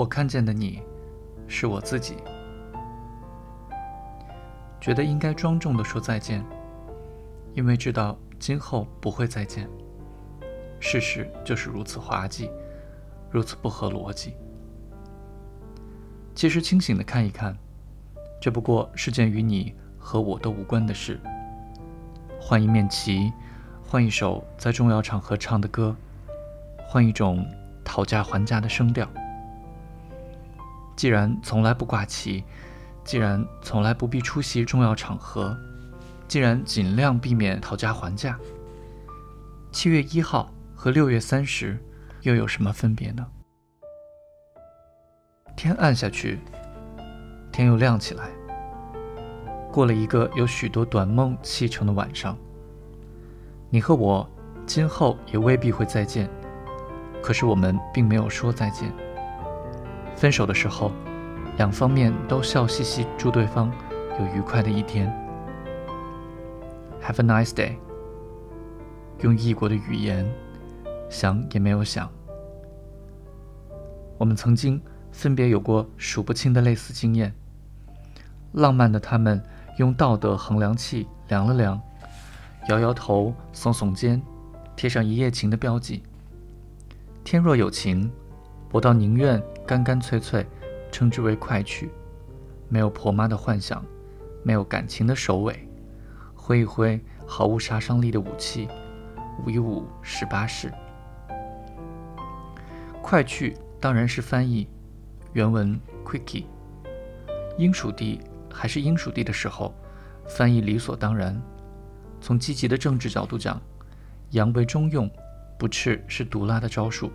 我看见的你，是我自己。觉得应该庄重的说再见，因为知道今后不会再见。事实就是如此滑稽，如此不合逻辑。其实清醒的看一看，这不过是件与你和我都无关的事。换一面旗，换一首在重要场合唱的歌，换一种讨价还价的声调。既然从来不挂旗，既然从来不必出席重要场合，既然尽量避免讨价还价，七月一号和六月三十又有什么分别呢？天暗下去，天又亮起来。过了一个有许多短梦砌成的晚上，你和我今后也未必会再见。可是我们并没有说再见。分手的时候，两方面都笑嘻嘻，祝对方有愉快的一天。Have a nice day。用异国的语言，想也没有想。我们曾经。分别有过数不清的类似经验。浪漫的他们用道德衡量器量了量，摇摇头，耸耸肩，贴上一夜情的标记。天若有情，我倒宁愿干干脆脆称之为快去。没有婆妈的幻想，没有感情的首尾，挥一挥毫无杀伤力的武器，舞一舞十八式。快去当然是翻译。原文 quickie，英属地还是英属地的时候，翻译理所当然。从积极的政治角度讲，扬为中用，不赤是毒辣的招数。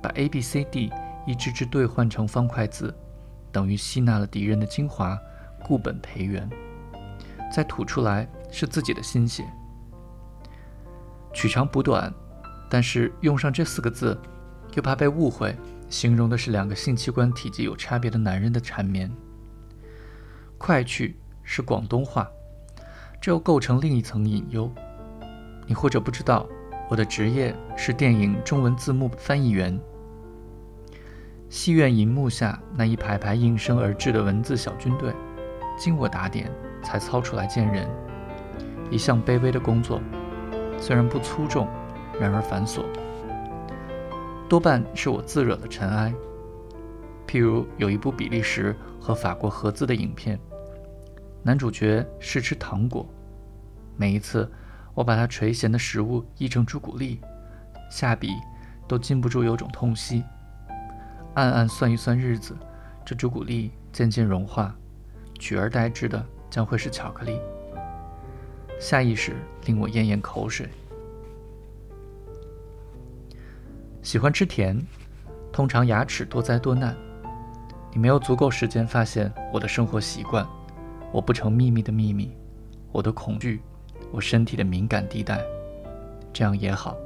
把 A B C D 一支支兑换成方块字，等于吸纳了敌人的精华，固本培元。再吐出来是自己的心血。取长补短，但是用上这四个字，又怕被误会。形容的是两个性器官体积有差别的男人的缠绵。快去是广东话，这又构成另一层隐忧。你或者不知道，我的职业是电影中文字幕翻译员。戏院银幕下那一排排应声而至的文字小军队，经我打点才操出来见人。一项卑微的工作，虽然不粗重，然而繁琐。多半是我自惹的尘埃。譬如有一部比利时和法国合资的影片，男主角是吃糖果，每一次我把他垂涎的食物译成朱古力，下笔都禁不住有种痛惜。暗暗算一算日子，这朱古力渐渐融化，取而代之的将会是巧克力。下意识令我咽咽口水。喜欢吃甜，通常牙齿多灾多难。你没有足够时间发现我的生活习惯，我不成秘密的秘密，我的恐惧，我身体的敏感地带。这样也好。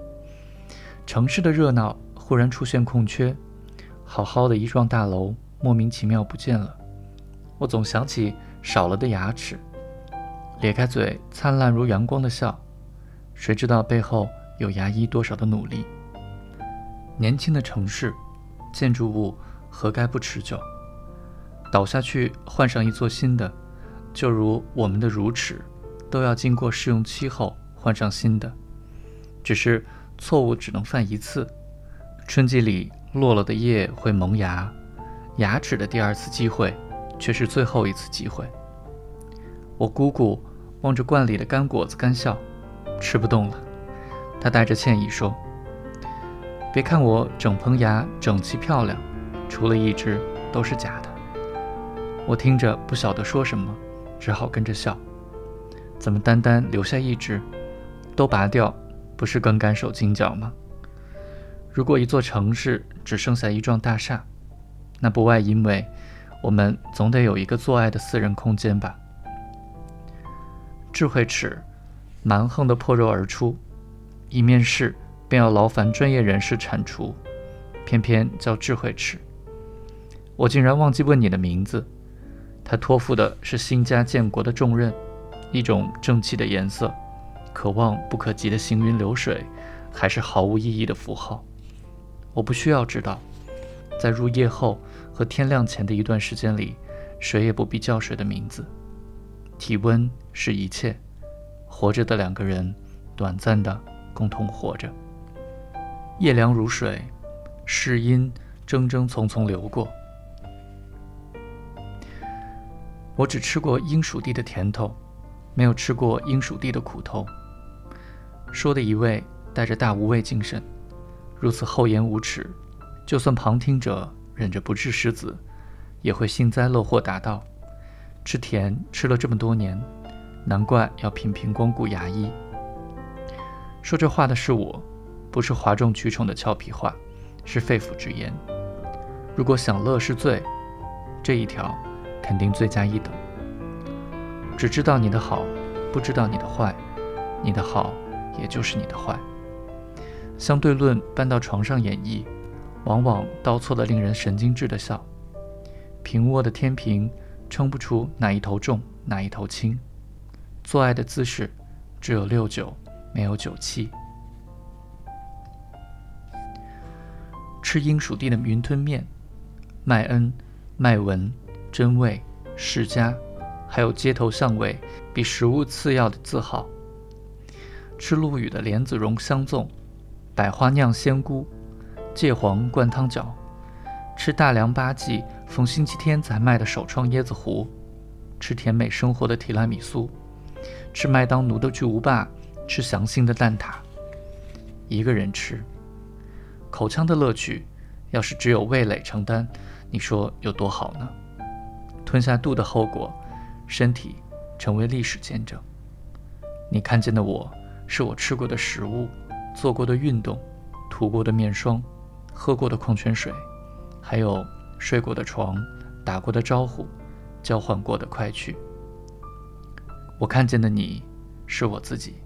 城市的热闹忽然出现空缺，好好的一幢大楼莫名其妙不见了。我总想起少了的牙齿，咧开嘴灿烂如阳光的笑，谁知道背后有牙医多少的努力？年轻的城市，建筑物何该不持久？倒下去换上一座新的，就如我们的乳齿，都要经过试用期后换上新的。只是错误只能犯一次，春季里落了的叶会萌芽，牙齿的第二次机会却是最后一次机会。我姑姑望着罐里的干果子干笑，吃不动了。她带着歉意说。别看我整棚牙整齐漂亮，除了一只都是假的。我听着不晓得说什么，只好跟着笑。怎么单单留下一只？都拔掉，不是更干手筋脚吗？如果一座城市只剩下一幢大厦，那不外因为我们总得有一个做爱的私人空间吧？智慧齿蛮横地破肉而出，一面试。便要劳烦专业人士铲除，偏偏叫智慧齿。我竟然忘记问你的名字。他托付的是兴家建国的重任，一种正气的颜色，可望不可及的行云流水，还是毫无意义的符号？我不需要知道，在入夜后和天亮前的一段时间里，谁也不必叫谁的名字。体温是一切，活着的两个人，短暂的共同活着。夜凉如水，世音铮铮匆匆流过。我只吃过英属地的甜头，没有吃过英属地的苦头。说的一位带着大无畏精神，如此厚颜无耻，就算旁听者忍着不治失子，也会幸灾乐祸答道：“吃甜吃了这么多年，难怪要频频光顾牙医。”说这话的是我。不是哗众取宠的俏皮话，是肺腑之言。如果享乐是罪，这一条肯定罪加一等。只知道你的好，不知道你的坏，你的好也就是你的坏。相对论搬到床上演绎，往往倒错了令人神经质的笑。平卧的天平称不出哪一头重，哪一头轻。做爱的姿势只有六九，没有九七。吃英属地的云吞面，麦恩、麦文、真味、世家，还有街头巷尾比食物次要的字号。吃陆羽的莲子蓉香粽，百花酿仙菇，芥黄灌汤饺。吃大良八记逢星期天才卖的首创椰子糊，吃甜美生活的提拉米苏，吃麦当奴的巨无霸，吃祥兴的蛋挞。一个人吃。口腔的乐趣，要是只有味蕾承担，你说有多好呢？吞下肚的后果，身体成为历史见证。你看见的我，是我吃过的食物，做过的运动，涂过的面霜，喝过的矿泉水，还有睡过的床，打过的招呼，交换过的快去。我看见的你，是我自己。